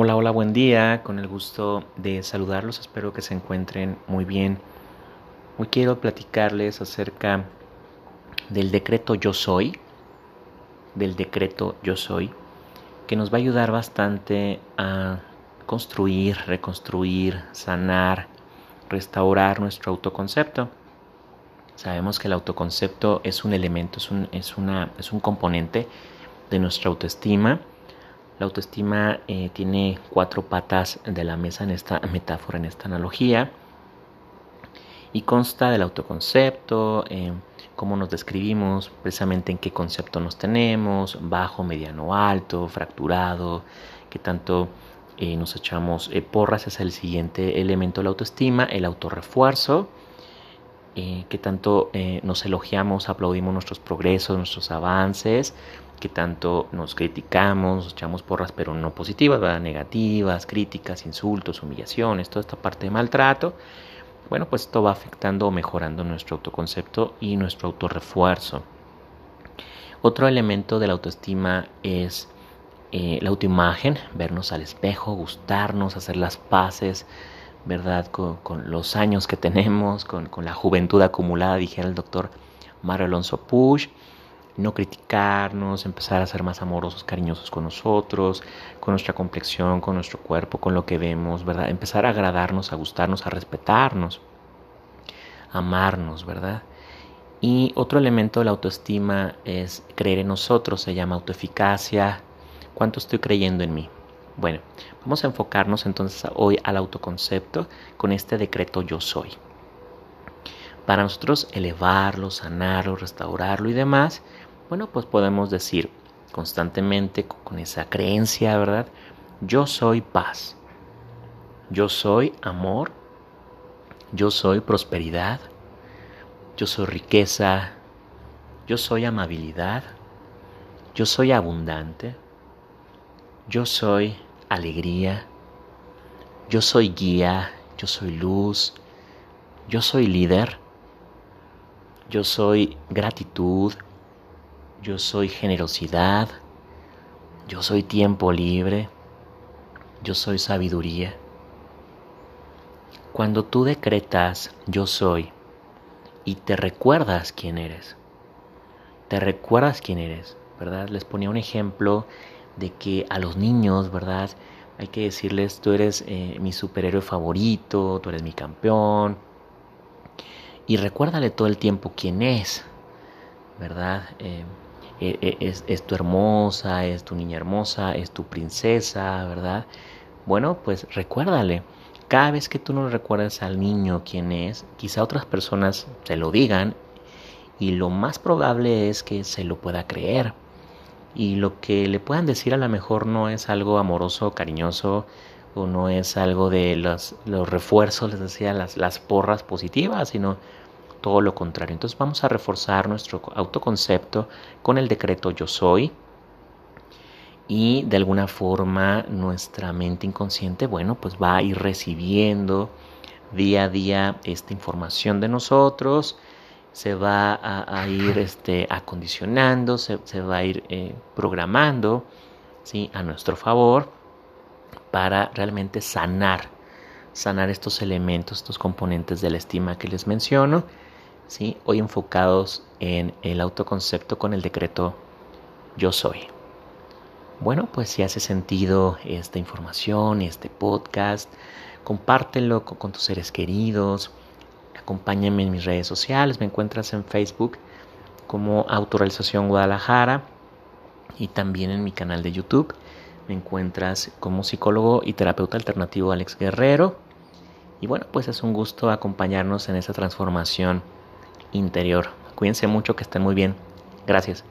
Hola, hola, buen día. Con el gusto de saludarlos. Espero que se encuentren muy bien. Hoy quiero platicarles acerca del decreto Yo Soy, del decreto Yo Soy, que nos va a ayudar bastante a construir, reconstruir, sanar, restaurar nuestro autoconcepto. Sabemos que el autoconcepto es un elemento, es un, una, es un componente de nuestra autoestima la autoestima eh, tiene cuatro patas de la mesa en esta metáfora, en esta analogía, y consta del autoconcepto, eh, cómo nos describimos, precisamente en qué concepto nos tenemos, bajo, mediano, alto, fracturado, qué tanto eh, nos echamos porras, es el siguiente elemento de la autoestima, el autorrefuerzo, qué tanto nos elogiamos, aplaudimos nuestros progresos, nuestros avances, que tanto nos criticamos, echamos porras, pero no positivas, ¿verdad? negativas, críticas, insultos, humillaciones, toda esta parte de maltrato, bueno, pues esto va afectando o mejorando nuestro autoconcepto y nuestro autorrefuerzo. Otro elemento de la autoestima es eh, la autoimagen, vernos al espejo, gustarnos, hacer las paces, ¿verdad? Con, los años que tenemos, con, con, la juventud acumulada, dijera el doctor Mario Alonso Push no criticarnos, empezar a ser más amorosos, cariñosos con nosotros, con nuestra complexión, con nuestro cuerpo, con lo que vemos, ¿verdad? Empezar a agradarnos, a gustarnos, a respetarnos, amarnos, ¿verdad? Y otro elemento de la autoestima es creer en nosotros, se llama autoeficacia. ¿Cuánto estoy creyendo en mí? Bueno, vamos a enfocarnos entonces hoy al autoconcepto con este decreto yo soy. Para nosotros elevarlo, sanarlo, restaurarlo y demás, bueno, pues podemos decir constantemente con esa creencia, ¿verdad? Yo soy paz. Yo soy amor. Yo soy prosperidad. Yo soy riqueza. Yo soy amabilidad. Yo soy abundante. Yo soy alegría. Yo soy guía. Yo soy luz. Yo soy líder. Yo soy gratitud. Yo soy generosidad. Yo soy tiempo libre. Yo soy sabiduría. Cuando tú decretas yo soy y te recuerdas quién eres, te recuerdas quién eres, ¿verdad? Les ponía un ejemplo de que a los niños, ¿verdad? Hay que decirles, tú eres eh, mi superhéroe favorito, tú eres mi campeón. Y recuérdale todo el tiempo quién es, ¿verdad? Eh, e, e, es, tu hermosa, es tu niña hermosa, es tu princesa, ¿verdad? Bueno, pues recuérdale. Cada vez que tú no recuerdas al niño quién es, quizá otras personas se lo digan y lo más probable es que se lo pueda creer. Y lo que le puedan decir a lo mejor no es algo amoroso, cariñoso, o no es algo de los, los refuerzos, les decía, las, las porras positivas, sino todo lo contrario. Entonces vamos a reforzar nuestro autoconcepto con el decreto yo soy y de alguna forma nuestra mente inconsciente, bueno, pues va a ir recibiendo día a día esta información de nosotros, se va a, ir este, acondicionando, se, va a ir eh, programando ¿sí? a nuestro favor para realmente sanar, sanar estos elementos, estos componentes de la estima que les menciono hoy enfocados en el autoconcepto con el decreto yo soy. Bueno, pues si hace sentido esta información, este podcast, compártelo con, tus seres queridos, acompáñame en mis redes sociales, me encuentras en Facebook como Autorrealización Guadalajara y también en mi canal de YouTube me encuentras como psicólogo y terapeuta alternativo Alex Guerrero. Y bueno, pues es un gusto acompañarnos en esta transformación interior. Cuídense mucho, que estén muy bien. Gracias.